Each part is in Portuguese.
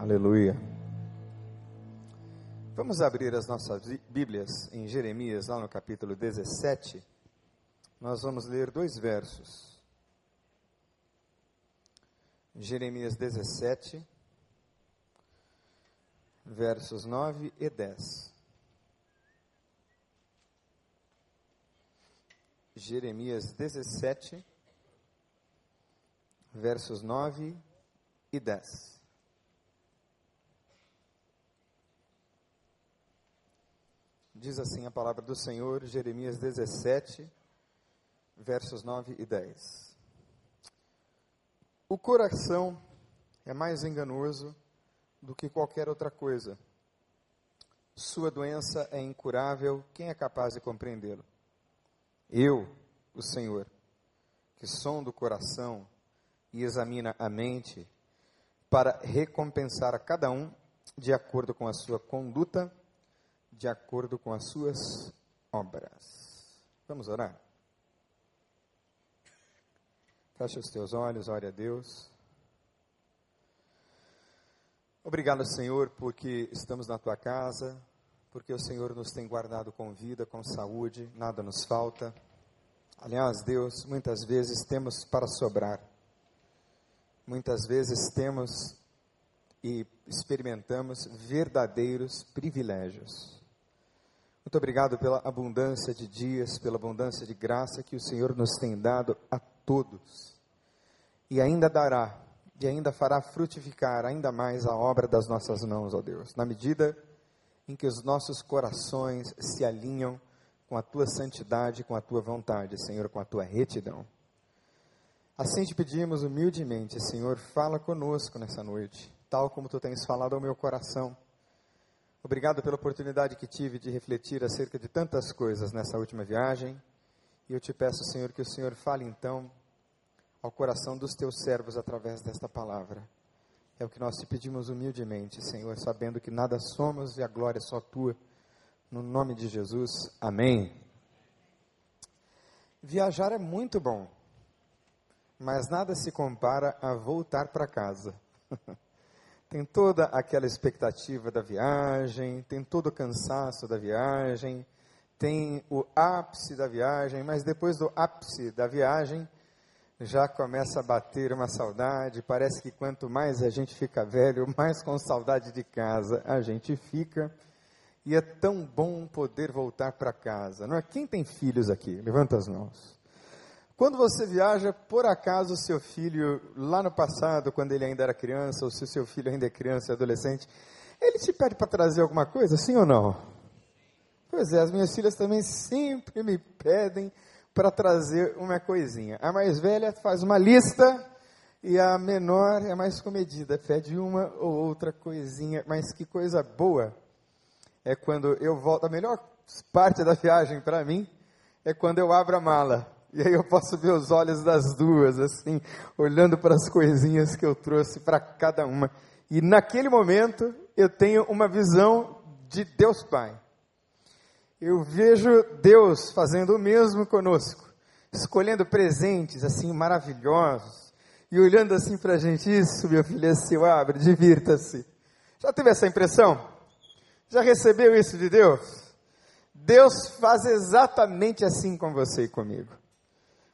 Aleluia. Vamos abrir as nossas Bíblias em Jeremias, lá no capítulo 17. Nós vamos ler dois versos. Jeremias 17, versos 9 e 10. Jeremias 17, versos 9 e 10. Diz assim a palavra do Senhor, Jeremias 17, versos 9 e 10. O coração é mais enganoso do que qualquer outra coisa. Sua doença é incurável, quem é capaz de compreendê-lo? Eu, o Senhor, que sonda o coração e examina a mente, para recompensar a cada um de acordo com a sua conduta de acordo com as suas obras. Vamos orar? Feche os teus olhos, ore a Deus. Obrigado, Senhor, porque estamos na tua casa, porque o Senhor nos tem guardado com vida, com saúde, nada nos falta. Aliás, Deus, muitas vezes temos para sobrar. Muitas vezes temos e experimentamos verdadeiros privilégios. Muito obrigado pela abundância de dias, pela abundância de graça que o Senhor nos tem dado a todos. E ainda dará, e ainda fará frutificar ainda mais a obra das nossas mãos, ó Deus, na medida em que os nossos corações se alinham com a tua santidade, com a tua vontade, Senhor, com a tua retidão. Assim te pedimos humildemente, Senhor, fala conosco nessa noite, tal como tu tens falado ao meu coração Obrigado pela oportunidade que tive de refletir acerca de tantas coisas nessa última viagem. E eu te peço, Senhor, que o Senhor fale então ao coração dos teus servos através desta palavra. É o que nós te pedimos humildemente, Senhor, sabendo que nada somos e a glória é só tua. No nome de Jesus, amém. Viajar é muito bom, mas nada se compara a voltar para casa. tem toda aquela expectativa da viagem, tem todo o cansaço da viagem, tem o ápice da viagem, mas depois do ápice da viagem já começa a bater uma saudade. Parece que quanto mais a gente fica velho, mais com saudade de casa a gente fica. E é tão bom poder voltar para casa. Não é? Quem tem filhos aqui? Levanta as mãos. Quando você viaja, por acaso, o seu filho, lá no passado, quando ele ainda era criança, ou se o seu filho ainda é criança adolescente, ele te pede para trazer alguma coisa, sim ou não? Pois é, as minhas filhas também sempre me pedem para trazer uma coisinha. A mais velha faz uma lista e a menor é mais comedida, pede uma ou outra coisinha, mas que coisa boa é quando eu volto. A melhor parte da viagem para mim é quando eu abro a mala e aí eu posso ver os olhos das duas, assim, olhando para as coisinhas que eu trouxe para cada uma. E naquele momento eu tenho uma visão de Deus Pai. Eu vejo Deus fazendo o mesmo conosco, escolhendo presentes assim maravilhosos e olhando assim para a gente. Isso, meu filho, é seu, abre, divirta-se. Já teve essa impressão? Já recebeu isso de Deus? Deus faz exatamente assim com você e comigo.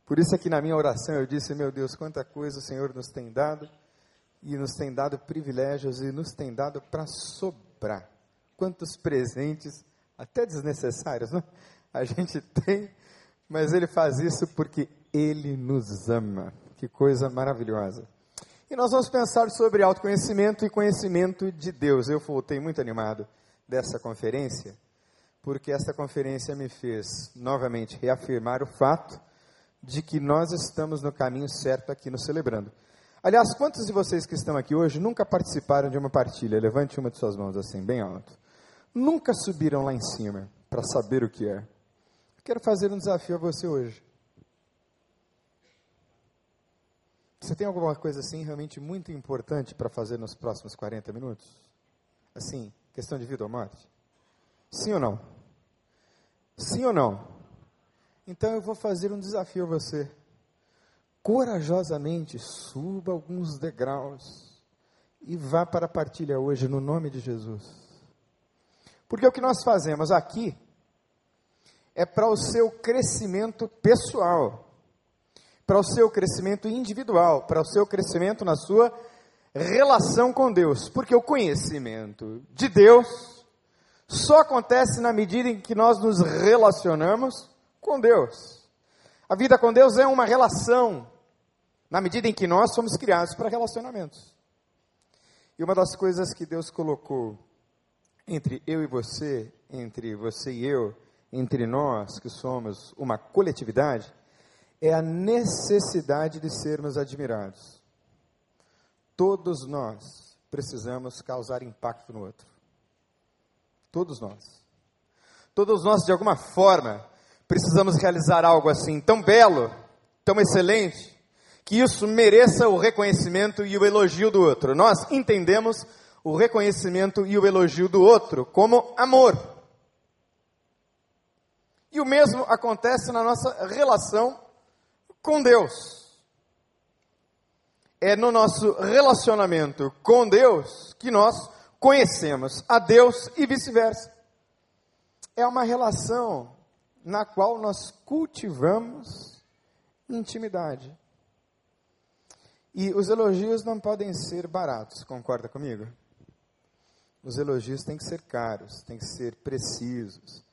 Por isso aqui na minha oração eu disse, meu Deus, quanta coisa o Senhor nos tem dado, e nos tem dado privilégios, e nos tem dado para sobrar. Quantos presentes, até desnecessários, não? a gente tem, mas Ele faz isso porque Ele nos ama. Que coisa maravilhosa. E nós vamos pensar sobre autoconhecimento e conhecimento de Deus. Eu voltei muito animado dessa conferência, porque essa conferência me fez novamente reafirmar o fato de que nós estamos no caminho certo aqui no Celebrando. Aliás, quantos de vocês que estão aqui hoje nunca participaram de uma partilha? Levante uma de suas mãos assim, bem alto. Nunca subiram lá em cima para saber o que é. Quero fazer um desafio a você hoje. Você tem alguma coisa assim realmente muito importante para fazer nos próximos 40 minutos? Assim, questão de vida ou morte? Sim ou não? Sim ou não? Então eu vou fazer um desafio a você. Corajosamente suba alguns degraus e vá para a partilha hoje no nome de Jesus. Porque o que nós fazemos aqui é para o seu crescimento pessoal, para o seu crescimento individual, para o seu crescimento na sua relação com Deus. Porque o conhecimento de Deus só acontece na medida em que nós nos relacionamos com Deus. A vida com Deus é uma relação, na medida em que nós somos criados para relacionamentos. E uma das coisas que Deus colocou entre eu e você, entre você e eu, entre nós que somos uma coletividade, é a necessidade de sermos admirados. Todos nós precisamos causar impacto no outro. Todos nós. Todos nós, de alguma forma, precisamos realizar algo assim tão belo, tão excelente, que isso mereça o reconhecimento e o elogio do outro. Nós entendemos o reconhecimento e o elogio do outro como amor. E o mesmo acontece na nossa relação com Deus. É no nosso relacionamento com Deus que nós conhecemos a Deus e vice-versa. É uma relação na qual nós cultivamos intimidade. E os elogios não podem ser baratos, concorda comigo? Os elogios têm que ser caros, têm que ser precisos.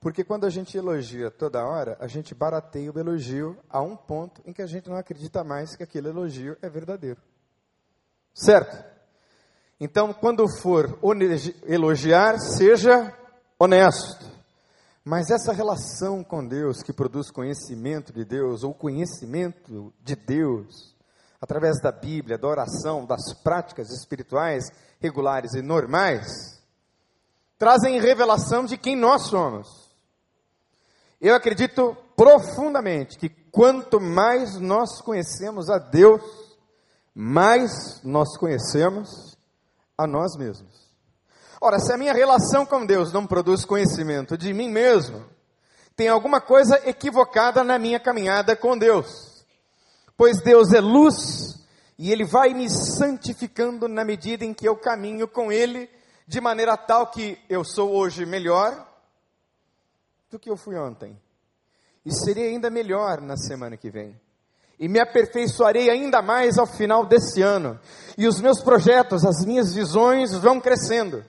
Porque quando a gente elogia toda hora, a gente barateia o elogio a um ponto em que a gente não acredita mais que aquele elogio é verdadeiro. Certo? Então, quando for elogiar, seja honesto. Mas essa relação com Deus, que produz conhecimento de Deus, ou conhecimento de Deus, através da Bíblia, da oração, das práticas espirituais regulares e normais, trazem revelação de quem nós somos. Eu acredito profundamente que quanto mais nós conhecemos a Deus, mais nós conhecemos a nós mesmos. Ora, se a minha relação com Deus não produz conhecimento de mim mesmo, tem alguma coisa equivocada na minha caminhada com Deus pois Deus é luz e Ele vai me santificando na medida em que eu caminho com Ele, de maneira tal que eu sou hoje melhor do que eu fui ontem, e serei ainda melhor na semana que vem. E me aperfeiçoarei ainda mais ao final desse ano. E os meus projetos, as minhas visões vão crescendo.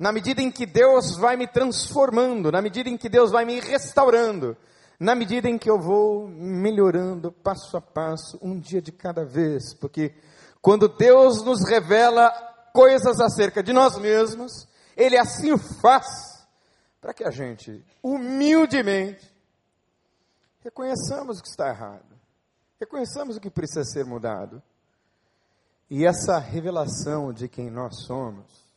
Na medida em que Deus vai me transformando, na medida em que Deus vai me restaurando, na medida em que eu vou melhorando passo a passo, um dia de cada vez, porque quando Deus nos revela coisas acerca de nós mesmos, Ele assim o faz para que a gente, humildemente, reconheçamos o que está errado, reconheçamos o que precisa ser mudado. E essa revelação de quem nós somos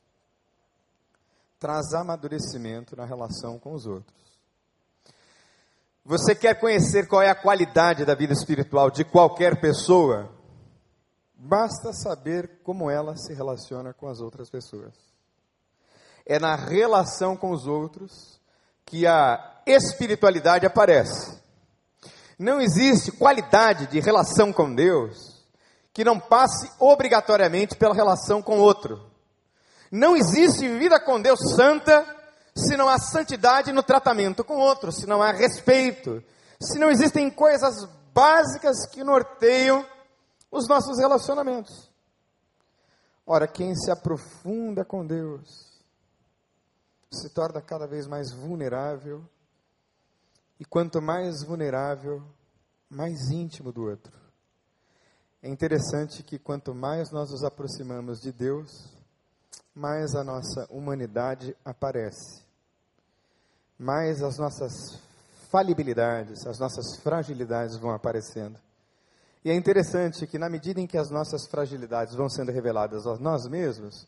traz amadurecimento na relação com os outros. Você quer conhecer qual é a qualidade da vida espiritual de qualquer pessoa? Basta saber como ela se relaciona com as outras pessoas. É na relação com os outros que a espiritualidade aparece. Não existe qualidade de relação com Deus que não passe obrigatoriamente pela relação com outro. Não existe vida com Deus santa se não há santidade no tratamento com outros, se não há respeito, se não existem coisas básicas que norteiam os nossos relacionamentos. Ora, quem se aprofunda com Deus se torna cada vez mais vulnerável, e quanto mais vulnerável, mais íntimo do outro. É interessante que quanto mais nós nos aproximamos de Deus, mais a nossa humanidade aparece mais as nossas falibilidades, as nossas fragilidades vão aparecendo. E é interessante que, na medida em que as nossas fragilidades vão sendo reveladas a nós mesmos,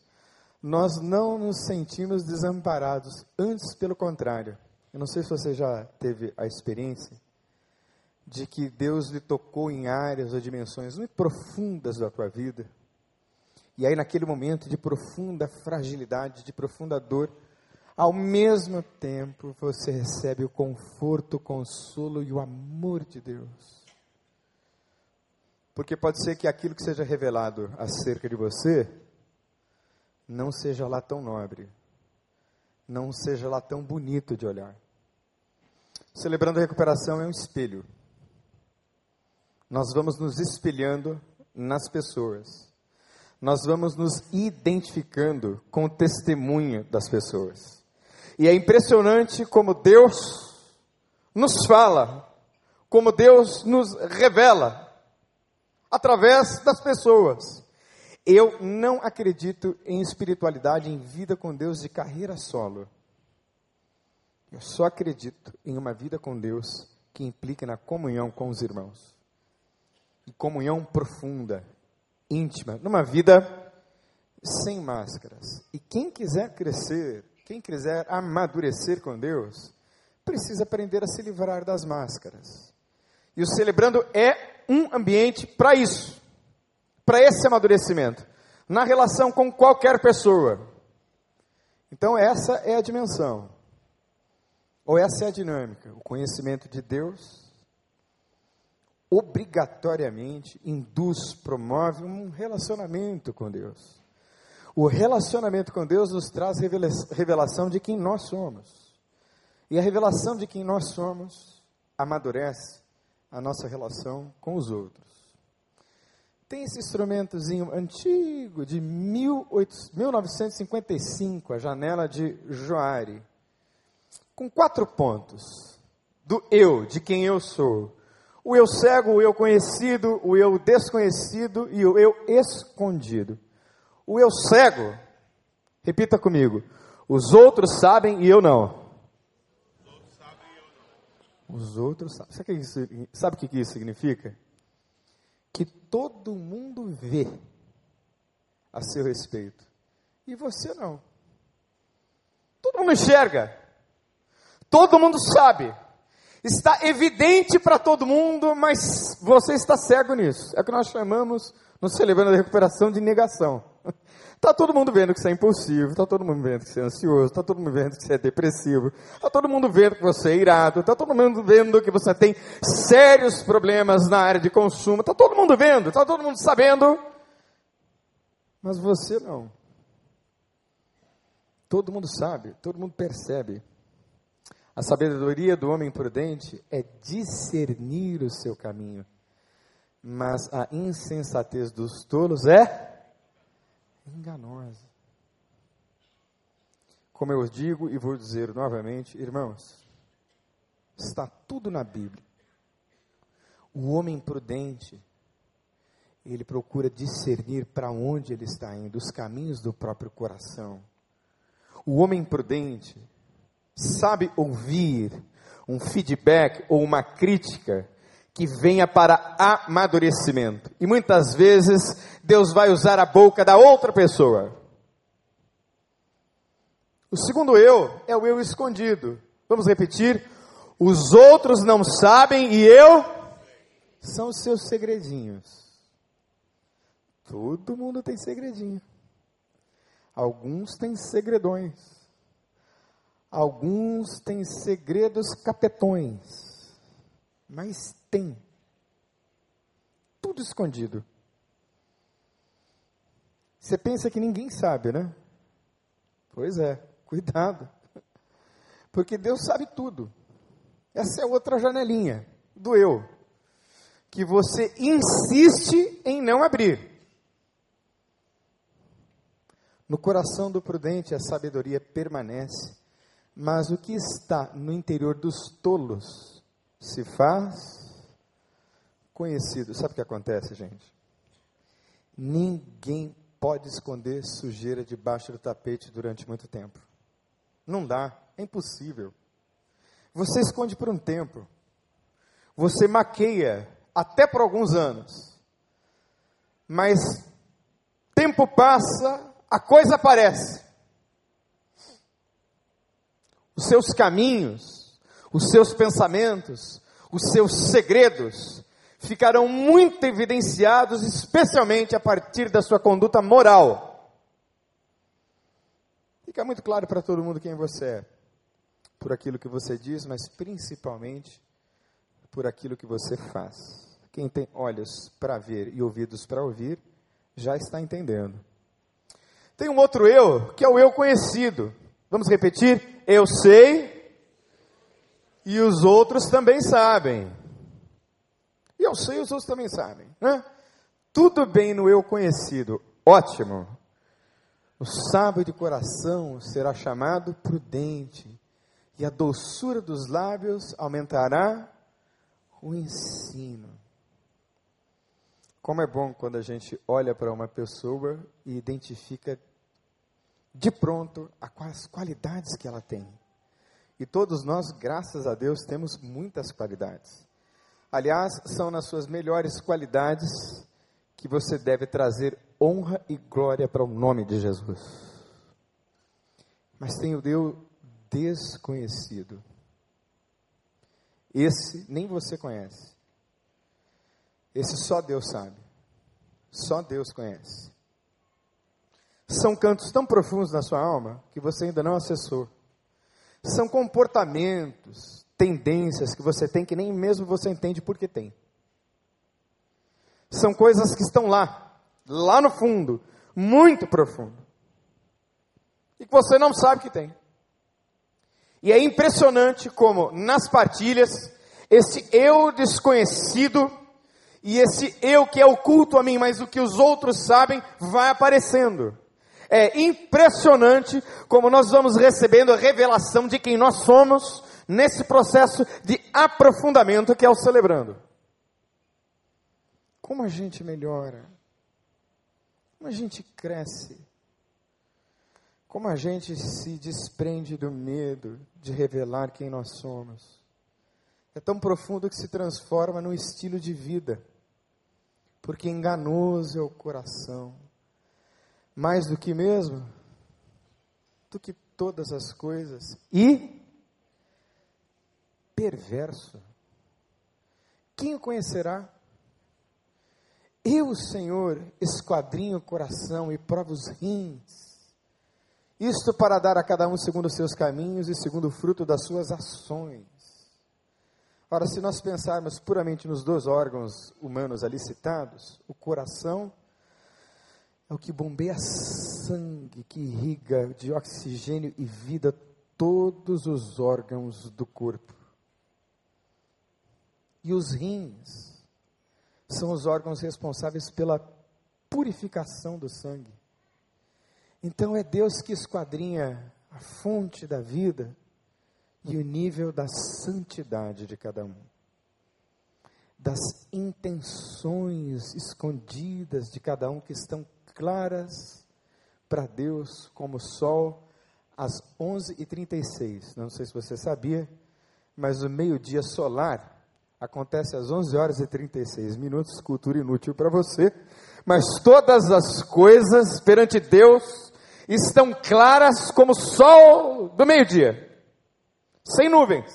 nós não nos sentimos desamparados, antes, pelo contrário. Eu não sei se você já teve a experiência de que Deus lhe tocou em áreas ou dimensões muito profundas da tua vida. E aí, naquele momento de profunda fragilidade, de profunda dor, ao mesmo tempo, você recebe o conforto, o consolo e o amor de Deus. Porque pode ser que aquilo que seja revelado acerca de você não seja lá tão nobre, não seja lá tão bonito de olhar. Celebrando a recuperação é um espelho. Nós vamos nos espelhando nas pessoas. Nós vamos nos identificando com o testemunho das pessoas. E é impressionante como Deus nos fala, como Deus nos revela através das pessoas. Eu não acredito em espiritualidade, em vida com Deus de carreira solo. Eu só acredito em uma vida com Deus que implique na comunhão com os irmãos. E comunhão profunda, íntima, numa vida sem máscaras. E quem quiser crescer, quem quiser amadurecer com Deus, precisa aprender a se livrar das máscaras. E o celebrando é um ambiente para isso para esse amadurecimento, na relação com qualquer pessoa. Então, essa é a dimensão, ou essa é a dinâmica. O conhecimento de Deus obrigatoriamente induz, promove um relacionamento com Deus. O relacionamento com Deus nos traz revelação de quem nós somos. E a revelação de quem nós somos amadurece a nossa relação com os outros. Tem esse instrumentozinho antigo de 1955, a janela de Joari, com quatro pontos do eu, de quem eu sou. O eu cego, o eu conhecido, o eu desconhecido e o eu escondido. O eu cego, repita comigo, os outros sabem e eu não. Os outros sabem. Sabe o que isso significa? que todo mundo vê a seu respeito. E você não. Todo mundo enxerga. Todo mundo sabe. Está evidente para todo mundo, mas você está cego nisso. É o que nós chamamos, no Celebrando a Recuperação, de negação. Está todo mundo vendo que você é impulsivo, está todo mundo vendo que você é ansioso, está todo mundo vendo que você é depressivo, está todo mundo vendo que você é irado, está todo mundo vendo que você tem sérios problemas na área de consumo, está todo mundo vendo, está todo mundo sabendo, mas você não. Todo mundo sabe, todo mundo percebe. A sabedoria do homem prudente é discernir o seu caminho, mas a insensatez dos tolos é enganosa. Como eu digo e vou dizer novamente, irmãos, está tudo na Bíblia. O homem prudente, ele procura discernir para onde ele está indo, os caminhos do próprio coração. O homem prudente sabe ouvir um feedback ou uma crítica que venha para amadurecimento. E muitas vezes Deus vai usar a boca da outra pessoa. O segundo eu é o eu escondido. Vamos repetir? Os outros não sabem e eu são os seus segredinhos. Todo mundo tem segredinho. Alguns têm segredões. Alguns têm segredos capetões. Mas tem. Tudo escondido. Você pensa que ninguém sabe, né? Pois é, cuidado. Porque Deus sabe tudo. Essa é outra janelinha do eu. Que você insiste em não abrir. No coração do prudente a sabedoria permanece, mas o que está no interior dos tolos se faz conhecido. Sabe o que acontece, gente? Ninguém pode esconder sujeira debaixo do tapete durante muito tempo. Não dá, é impossível. Você esconde por um tempo. Você maqueia até por alguns anos. Mas tempo passa, a coisa aparece. Os seus caminhos, os seus pensamentos, os seus segredos ficarão muito evidenciados, especialmente a partir da sua conduta moral. Fica muito claro para todo mundo quem você é, por aquilo que você diz, mas principalmente por aquilo que você faz. Quem tem olhos para ver e ouvidos para ouvir, já está entendendo. Tem um outro eu, que é o eu conhecido. Vamos repetir? Eu sei e os outros também sabem. E eu sei e os outros também sabem. Né? Tudo bem no eu conhecido. Ótimo. O sábio de coração será chamado prudente, e a doçura dos lábios aumentará o ensino. Como é bom quando a gente olha para uma pessoa e identifica de pronto as qualidades que ela tem. E todos nós, graças a Deus, temos muitas qualidades. Aliás, são nas suas melhores qualidades que você deve trazer honra e glória para o nome de Jesus. Mas tem o Deus desconhecido. Esse nem você conhece. Esse só Deus sabe. Só Deus conhece. São cantos tão profundos na sua alma que você ainda não acessou. São comportamentos, tendências que você tem que nem mesmo você entende por que tem. São coisas que estão lá, lá no fundo, muito profundo. E que você não sabe que tem. E é impressionante como nas partilhas, esse eu desconhecido e esse eu que é oculto a mim, mas o que os outros sabem, vai aparecendo. É impressionante como nós vamos recebendo a revelação de quem nós somos nesse processo de aprofundamento que é o celebrando. Como a gente melhora, como a gente cresce, como a gente se desprende do medo de revelar quem nós somos. É tão profundo que se transforma num estilo de vida porque enganoso é o coração, mais do que mesmo, do que todas as coisas, e perverso. Quem o conhecerá? Eu, Senhor, esquadrinho o coração e provo os rins. Isto para dar a cada um segundo os seus caminhos e segundo o fruto das suas ações. Ora, se nós pensarmos puramente nos dois órgãos humanos ali citados, o coração é o que bombeia sangue, que irriga de oxigênio e vida todos os órgãos do corpo. E os rins são os órgãos responsáveis pela purificação do sangue. Então é Deus que esquadrinha a fonte da vida e o nível da santidade de cada um, das intenções escondidas de cada um que estão claras para Deus como o sol às 11h36. Não sei se você sabia, mas o meio-dia solar acontece às 11 horas e 36 minutos, cultura inútil para você, mas todas as coisas perante Deus estão claras como o sol do meio-dia sem nuvens.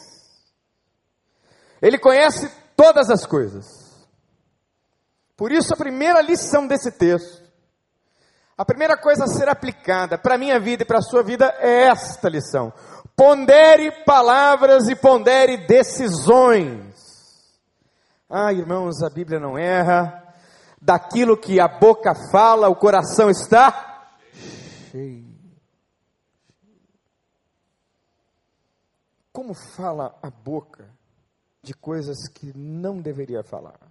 Ele conhece todas as coisas. Por isso, a primeira lição desse texto, a primeira coisa a ser aplicada para a minha vida e para a sua vida é esta lição: pondere palavras e pondere decisões. Ah, irmãos, a Bíblia não erra. Daquilo que a boca fala, o coração está cheio. Como fala a boca de coisas que não deveria falar?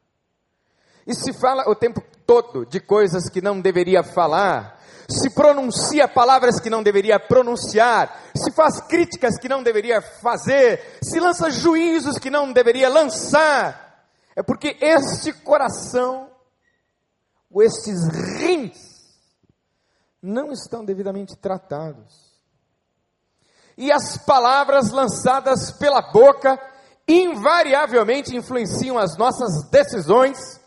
E se fala o tempo todo de coisas que não deveria falar, se pronuncia palavras que não deveria pronunciar, se faz críticas que não deveria fazer, se lança juízos que não deveria lançar, é porque este coração, ou estes rins, não estão devidamente tratados. E as palavras lançadas pela boca invariavelmente influenciam as nossas decisões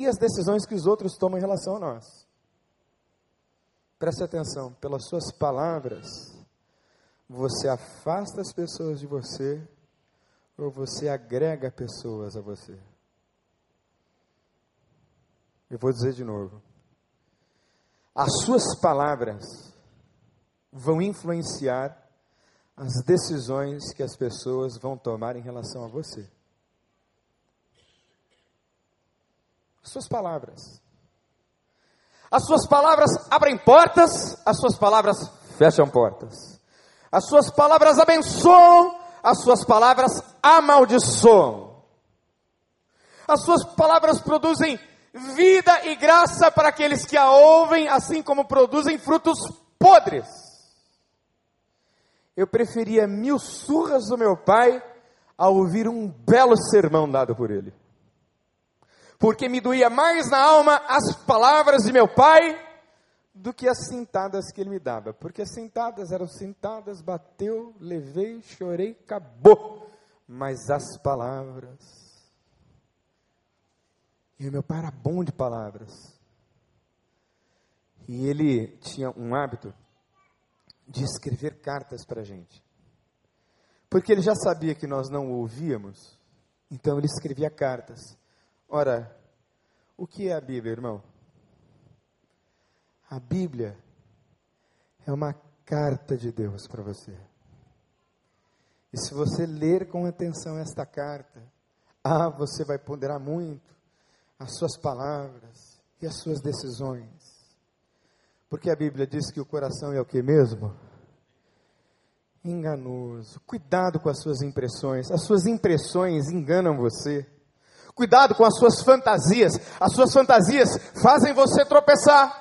e as decisões que os outros tomam em relação a nós. Preste atenção, pelas suas palavras, você afasta as pessoas de você ou você agrega pessoas a você. Eu vou dizer de novo. As suas palavras vão influenciar as decisões que as pessoas vão tomar em relação a você. Suas palavras. As suas palavras abrem portas, as suas palavras fecham portas. As suas palavras abençoam, as suas palavras amaldiçoam. As suas palavras produzem vida e graça para aqueles que a ouvem, assim como produzem frutos podres. Eu preferia mil surras do meu pai a ouvir um belo sermão dado por ele. Porque me doía mais na alma as palavras de meu pai do que as sentadas que ele me dava. Porque as sentadas eram sentadas, bateu, levei, chorei, acabou. Mas as palavras e o meu pai era bom de palavras. E ele tinha um hábito de escrever cartas para a gente. Porque ele já sabia que nós não ouvíamos, então ele escrevia cartas. Ora, o que é a Bíblia, irmão? A Bíblia é uma carta de Deus para você. E se você ler com atenção esta carta, ah, você vai ponderar muito as suas palavras e as suas decisões. Porque a Bíblia diz que o coração é o que mesmo? Enganoso. Cuidado com as suas impressões. As suas impressões enganam você. Cuidado com as suas fantasias. As suas fantasias fazem você tropeçar.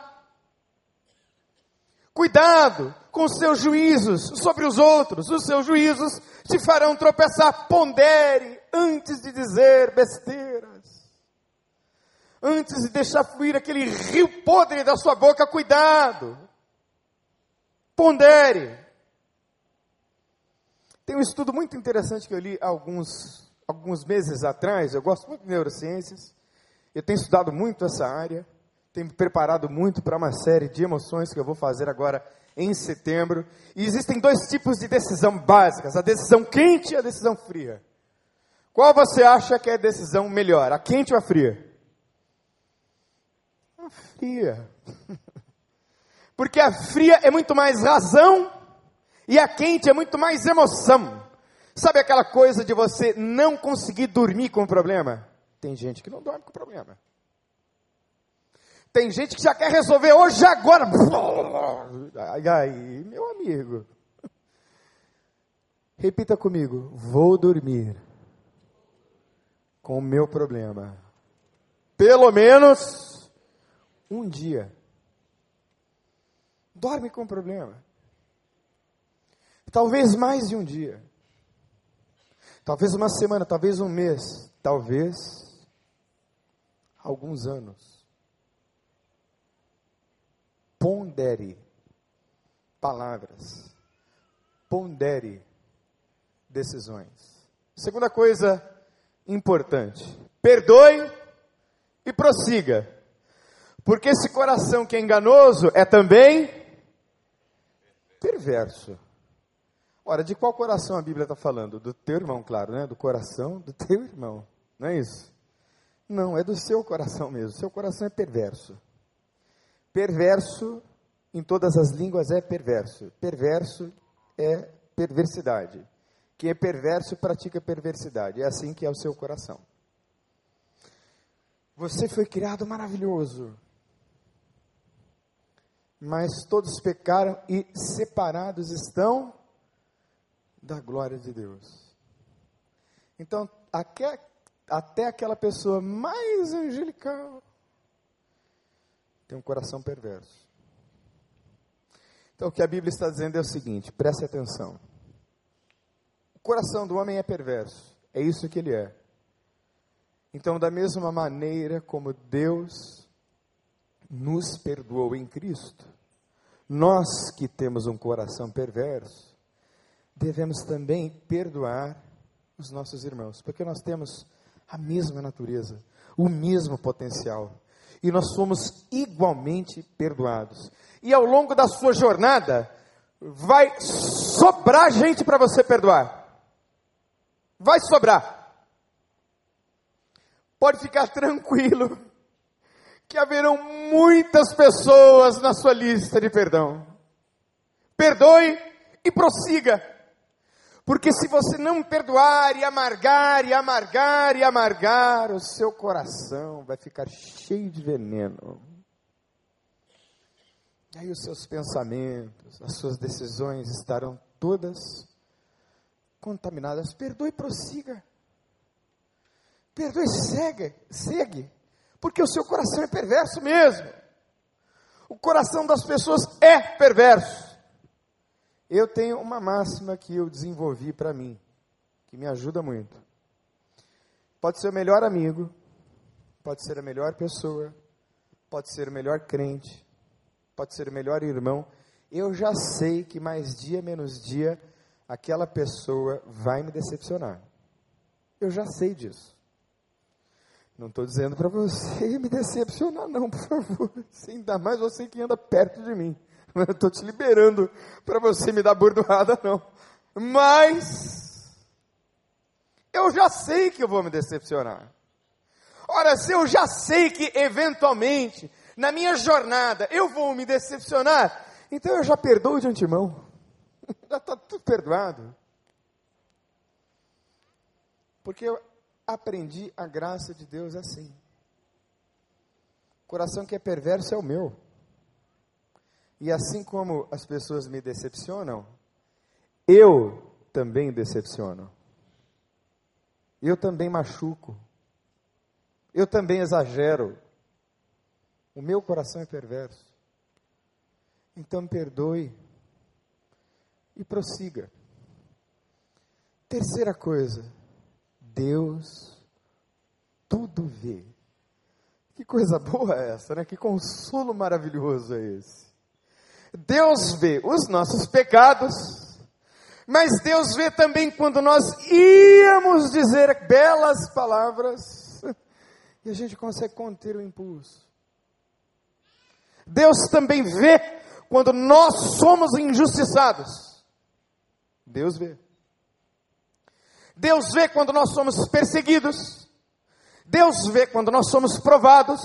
Cuidado com os seus juízos sobre os outros. Os seus juízos te farão tropeçar. Pondere antes de dizer besteiras antes de deixar fluir aquele rio podre da sua boca, cuidado. Pondere. Tem um estudo muito interessante que eu li alguns, alguns meses atrás. Eu gosto muito de neurociências. Eu tenho estudado muito essa área. Tenho me preparado muito para uma série de emoções que eu vou fazer agora em setembro. E existem dois tipos de decisão básicas: a decisão quente e a decisão fria. Qual você acha que é a decisão melhor, a quente ou a fria? fria. Porque a fria é muito mais razão e a quente é muito mais emoção. Sabe aquela coisa de você não conseguir dormir com o problema? Tem gente que não dorme com o problema. Tem gente que já quer resolver hoje, agora. Ai, ai, meu amigo. Repita comigo: vou dormir com o meu problema. Pelo menos um dia. Dorme com problema. Talvez mais de um dia. Talvez uma semana, talvez um mês, talvez alguns anos. Pondere palavras. Pondere decisões. Segunda coisa importante: perdoe e prossiga. Porque esse coração que é enganoso é também perverso. Ora, de qual coração a Bíblia está falando? Do teu irmão, claro, né? Do coração do teu irmão. Não é isso? Não, é do seu coração mesmo. Seu coração é perverso. Perverso, em todas as línguas, é perverso. Perverso é perversidade. Quem é perverso pratica perversidade. É assim que é o seu coração. Você foi criado maravilhoso mas todos pecaram e separados estão da glória de Deus. Então, até, até aquela pessoa mais angelical tem um coração perverso. Então, o que a Bíblia está dizendo é o seguinte: preste atenção. O coração do homem é perverso, é isso que ele é. Então, da mesma maneira como Deus nos perdoou em Cristo, nós que temos um coração perverso, devemos também perdoar os nossos irmãos, porque nós temos a mesma natureza, o mesmo potencial, e nós somos igualmente perdoados. E ao longo da sua jornada, vai sobrar gente para você perdoar. Vai sobrar. Pode ficar tranquilo que haverão muitas pessoas na sua lista de perdão. Perdoe e prossiga. Porque se você não perdoar e amargar e amargar e amargar, o seu coração vai ficar cheio de veneno. E aí os seus pensamentos, as suas decisões estarão todas contaminadas. Perdoe e prossiga. Perdoe e segue, segue. Porque o seu coração é perverso mesmo. O coração das pessoas é perverso. Eu tenho uma máxima que eu desenvolvi para mim, que me ajuda muito. Pode ser o melhor amigo, pode ser a melhor pessoa, pode ser o melhor crente, pode ser o melhor irmão. Eu já sei que mais dia menos dia aquela pessoa vai me decepcionar. Eu já sei disso. Não estou dizendo para você me decepcionar, não, por favor. Ainda mais você que anda perto de mim. Não estou te liberando para você me dar bordoada, não. Mas, eu já sei que eu vou me decepcionar. Ora, se eu já sei que eventualmente, na minha jornada, eu vou me decepcionar, então eu já perdoo de antemão. Já está tudo perdoado. Porque eu aprendi a graça de Deus assim. O coração que é perverso é o meu. E assim como as pessoas me decepcionam, eu também decepciono. Eu também machuco. Eu também exagero. O meu coração é perverso. Então perdoe e prossiga. Terceira coisa, Deus tudo vê. Que coisa boa é essa, né? Que consolo maravilhoso é esse. Deus vê os nossos pecados, mas Deus vê também quando nós íamos dizer belas palavras e a gente consegue conter o impulso. Deus também vê quando nós somos injustiçados. Deus vê. Deus vê quando nós somos perseguidos. Deus vê quando nós somos provados.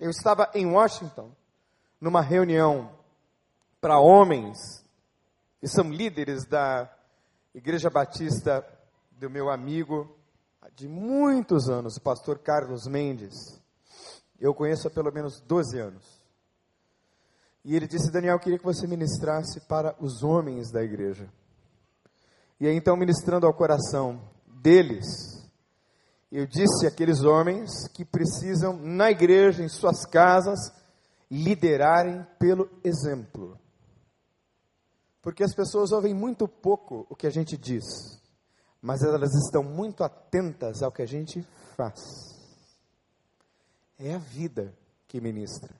Eu estava em Washington, numa reunião para homens que são líderes da Igreja Batista do meu amigo de muitos anos, o pastor Carlos Mendes. Eu conheço há pelo menos 12 anos. E ele disse: Daniel, eu queria que você ministrasse para os homens da igreja. E aí, então, ministrando ao coração deles, eu disse àqueles homens que precisam, na igreja, em suas casas, liderarem pelo exemplo. Porque as pessoas ouvem muito pouco o que a gente diz, mas elas estão muito atentas ao que a gente faz. É a vida que ministra,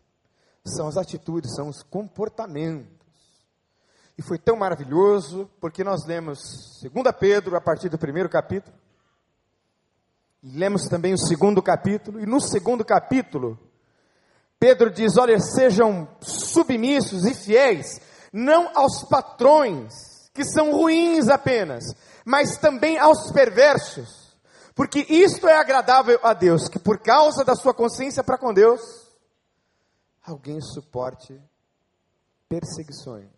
são as atitudes, são os comportamentos. E foi tão maravilhoso, porque nós lemos 2 Pedro, a partir do primeiro capítulo, e lemos também o segundo capítulo, e no segundo capítulo, Pedro diz: Olha, sejam submissos e fiéis, não aos patrões, que são ruins apenas, mas também aos perversos, porque isto é agradável a Deus, que por causa da sua consciência para com Deus, alguém suporte perseguições.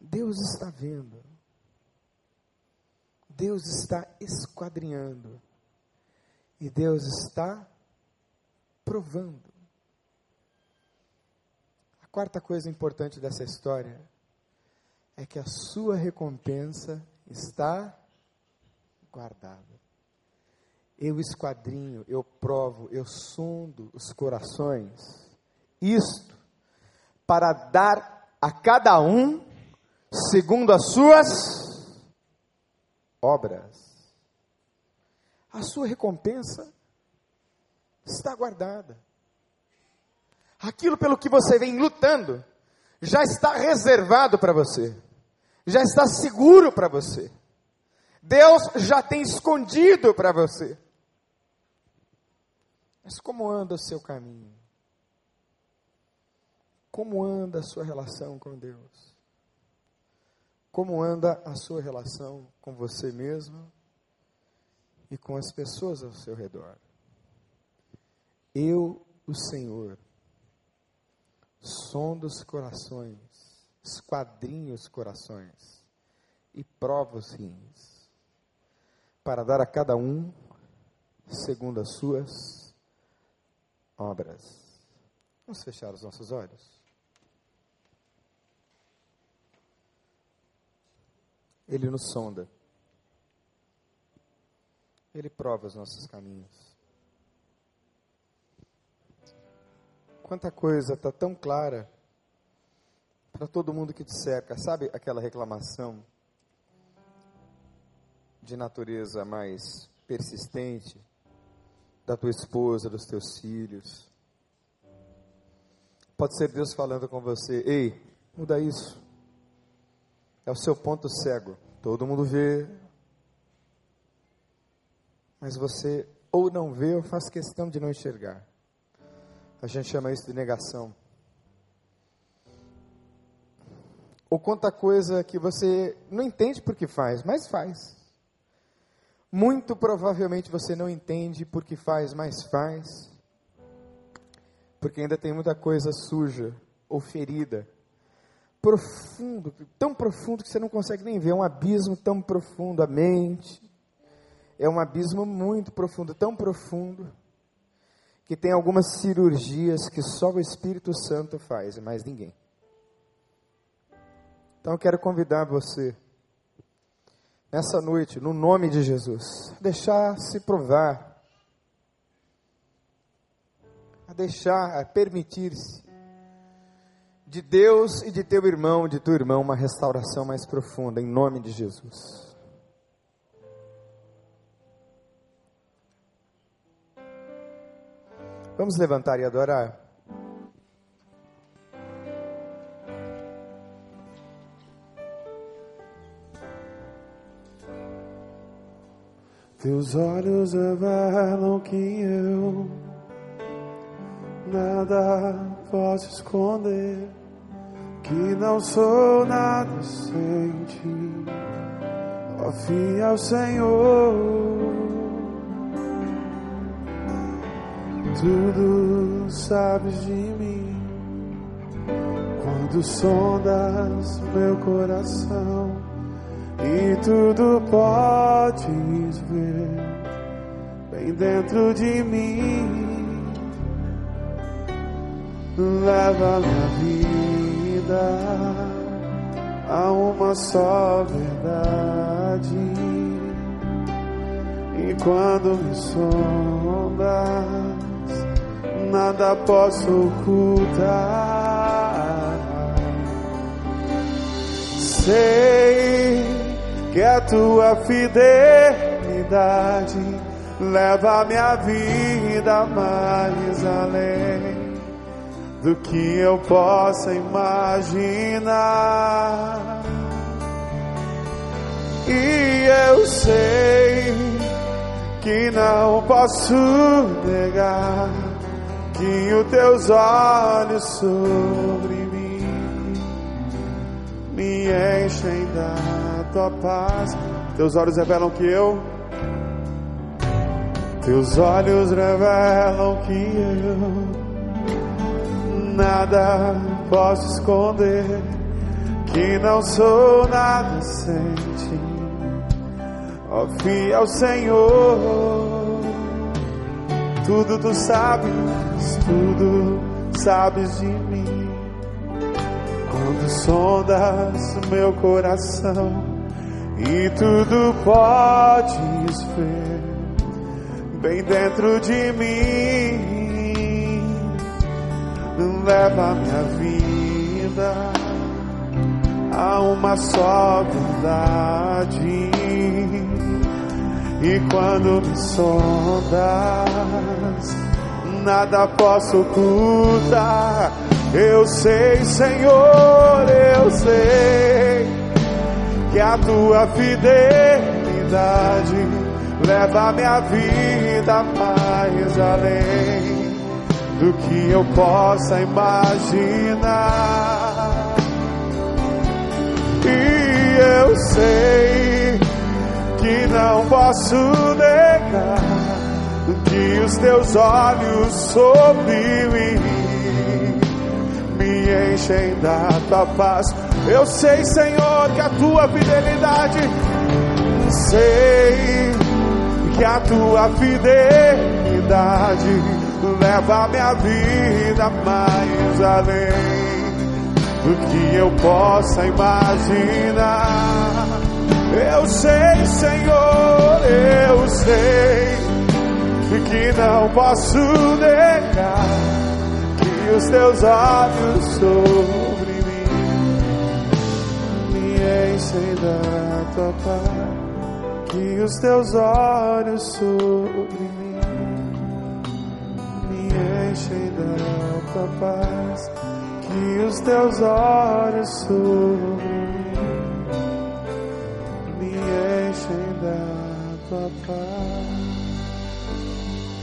Deus está vendo. Deus está esquadrinhando. E Deus está provando. A quarta coisa importante dessa história é que a sua recompensa está guardada. Eu esquadrinho, eu provo, eu sondo os corações. Isto para dar a cada um segundo as suas obras. A sua recompensa está guardada. Aquilo pelo que você vem lutando já está reservado para você, já está seguro para você. Deus já tem escondido para você. Mas como anda o seu caminho? Como anda a sua relação com Deus? Como anda a sua relação com você mesmo e com as pessoas ao seu redor? Eu, o Senhor, som os corações, esquadrinho os corações e provo os rins, para dar a cada um segundo as suas obras. Vamos fechar os nossos olhos? Ele nos sonda. Ele prova os nossos caminhos. Quanta coisa está tão clara para todo mundo que te cerca. Sabe aquela reclamação de natureza mais persistente da tua esposa, dos teus filhos? Pode ser Deus falando com você: ei, muda isso. É o seu ponto cego. Todo mundo vê, mas você ou não vê ou faz questão de não enxergar. A gente chama isso de negação. Ou quanta coisa que você não entende por que faz, mas faz. Muito provavelmente você não entende por que faz, mas faz. Porque ainda tem muita coisa suja ou ferida. Profundo, tão profundo que você não consegue nem ver. É um abismo tão profundo, a mente, é um abismo muito profundo, tão profundo, que tem algumas cirurgias que só o Espírito Santo faz, e mais ninguém. Então eu quero convidar você, nessa noite, no nome de Jesus, a deixar se provar, a deixar, a permitir-se, de Deus e de teu irmão, de tua irmã, uma restauração mais profunda, em nome de Jesus. Vamos levantar e adorar. Teus olhos revelam que eu nada posso esconder, que não sou nada sem ti. Confia ao Senhor. Tudo sabes de mim. Quando sondas meu coração e tudo podes ver bem dentro de mim. Leva minha vida a uma só verdade. E quando me sondas nada posso ocultar. Sei que a tua fidelidade leva minha vida mais além do que eu possa imaginar. E eu sei que não posso negar os teus olhos sobre mim me enchem da tua paz. Teus olhos revelam que eu, teus olhos revelam que eu nada posso esconder, que não sou nada sem ti. Ó, oh, fiel Senhor tudo tu sabes, tudo sabes de mim. Quando sondas meu coração e tudo podes ver bem dentro de mim. Leva minha vida a uma só verdade e quando me sondas, nada posso ocultar. Eu sei, Senhor, eu sei que a tua fidelidade leva minha vida mais além do que eu possa imaginar. E eu sei que não posso negar que os teus olhos sobre mim me enchem da tua paz. Eu sei, Senhor, que a tua fidelidade, sei que a tua fidelidade leva minha vida mais além do que eu possa imaginar. Eu sei, Senhor, eu sei que não posso negar que os teus olhos sobre mim me enchem da tua paz. Que os teus olhos sobre mim me enchem da tua paz que os teus olhos sobre mim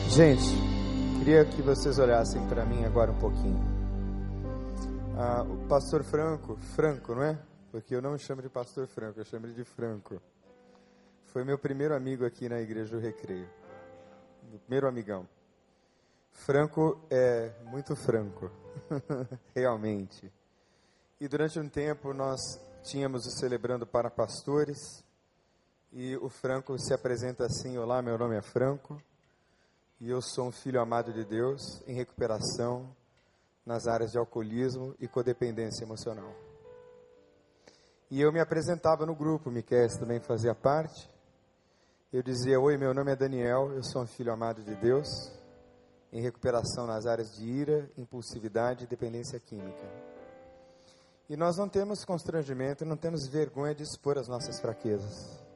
Gente, queria que vocês olhassem para mim agora um pouquinho. Ah, o pastor Franco, Franco, não é? Porque eu não chamo de pastor Franco, eu chamo ele de Franco. Foi meu primeiro amigo aqui na igreja do Recreio. Meu primeiro amigão. Franco é muito franco, realmente. E durante um tempo nós tínhamos o celebrando para pastores, e o Franco se apresenta assim: Olá, meu nome é Franco, e eu sou um filho amado de Deus em recuperação nas áreas de alcoolismo e codependência emocional. E eu me apresentava no grupo, Miquel também fazia parte. Eu dizia: Oi, meu nome é Daniel, eu sou um filho amado de Deus em recuperação nas áreas de ira, impulsividade e dependência química. E nós não temos constrangimento, não temos vergonha de expor as nossas fraquezas.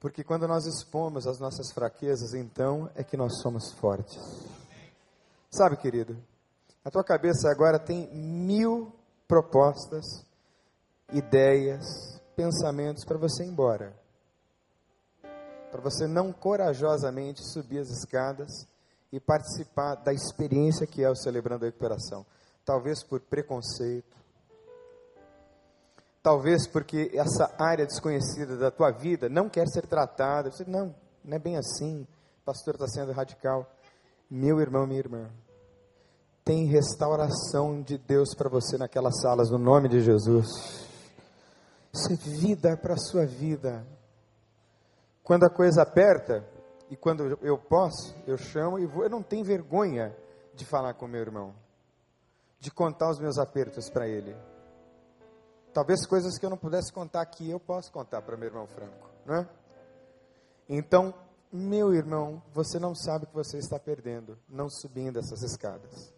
Porque quando nós expomos as nossas fraquezas, então é que nós somos fortes. Sabe, querido, a tua cabeça agora tem mil propostas, ideias, pensamentos para você ir embora. Para você não corajosamente subir as escadas e participar da experiência que é o Celebrando a Recuperação. Talvez por preconceito, talvez porque essa área desconhecida da tua vida não quer ser tratada. Você, não, não é bem assim, o pastor está sendo radical. Meu irmão, minha irmã, tem restauração de Deus para você naquelas salas, no nome de Jesus. Isso é vida para a sua vida. Quando a coisa aperta, e quando eu posso, eu chamo e vou. Eu não tenho vergonha de falar com meu irmão, de contar os meus apertos para ele. Talvez coisas que eu não pudesse contar aqui, eu posso contar para meu irmão Franco, não é? Então, meu irmão, você não sabe o que você está perdendo, não subindo essas escadas.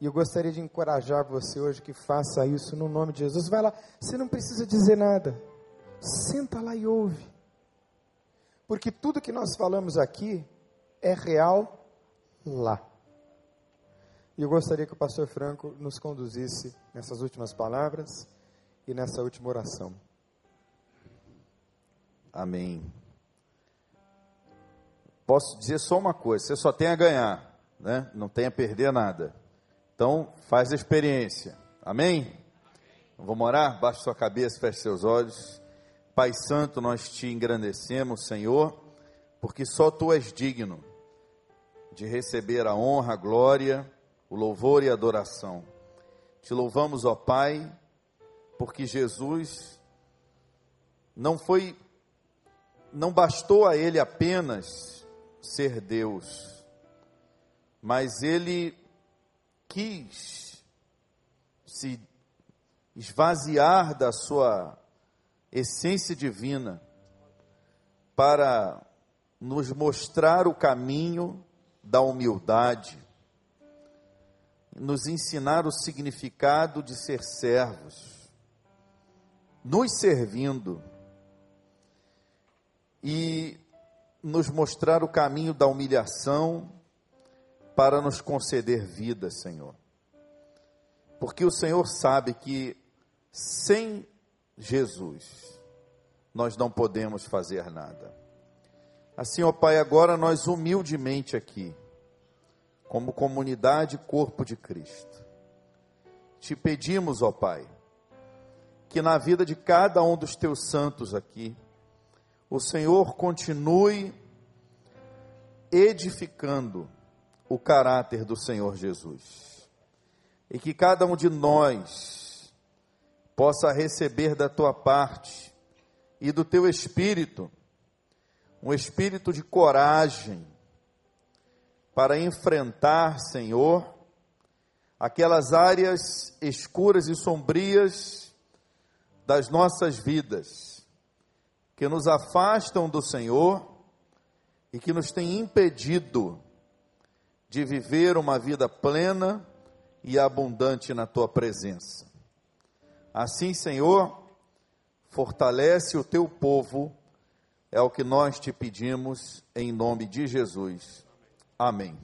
E eu gostaria de encorajar você hoje que faça isso no nome de Jesus. Vai lá, você não precisa dizer nada. Senta lá e ouve. Porque tudo que nós falamos aqui é real lá. E eu gostaria que o pastor Franco nos conduzisse nessas últimas palavras e nessa última oração. Amém. Posso dizer só uma coisa: você só tem a ganhar, né? não tem a perder nada. Então, faz a experiência. Amém? Vamos orar? Baixe sua cabeça, feche seus olhos. Pai Santo, nós te engrandecemos, Senhor, porque só tu és digno de receber a honra, a glória, o louvor e a adoração. Te louvamos, ó Pai, porque Jesus não foi, não bastou a ele apenas ser Deus, mas ele quis se esvaziar da sua essência divina para nos mostrar o caminho da humildade, nos ensinar o significado de ser servos, nos servindo e nos mostrar o caminho da humilhação para nos conceder vida, Senhor. Porque o Senhor sabe que sem Jesus, nós não podemos fazer nada. Assim, ó Pai, agora nós humildemente aqui, como comunidade corpo de Cristo, te pedimos, ó Pai, que na vida de cada um dos teus santos aqui, o Senhor continue edificando o caráter do Senhor Jesus. E que cada um de nós possa receber da tua parte e do teu espírito um espírito de coragem, para enfrentar, Senhor, aquelas áreas escuras e sombrias das nossas vidas, que nos afastam do Senhor e que nos têm impedido de viver uma vida plena e abundante na tua presença. Assim, Senhor, fortalece o teu povo, é o que nós te pedimos em nome de Jesus. Amém.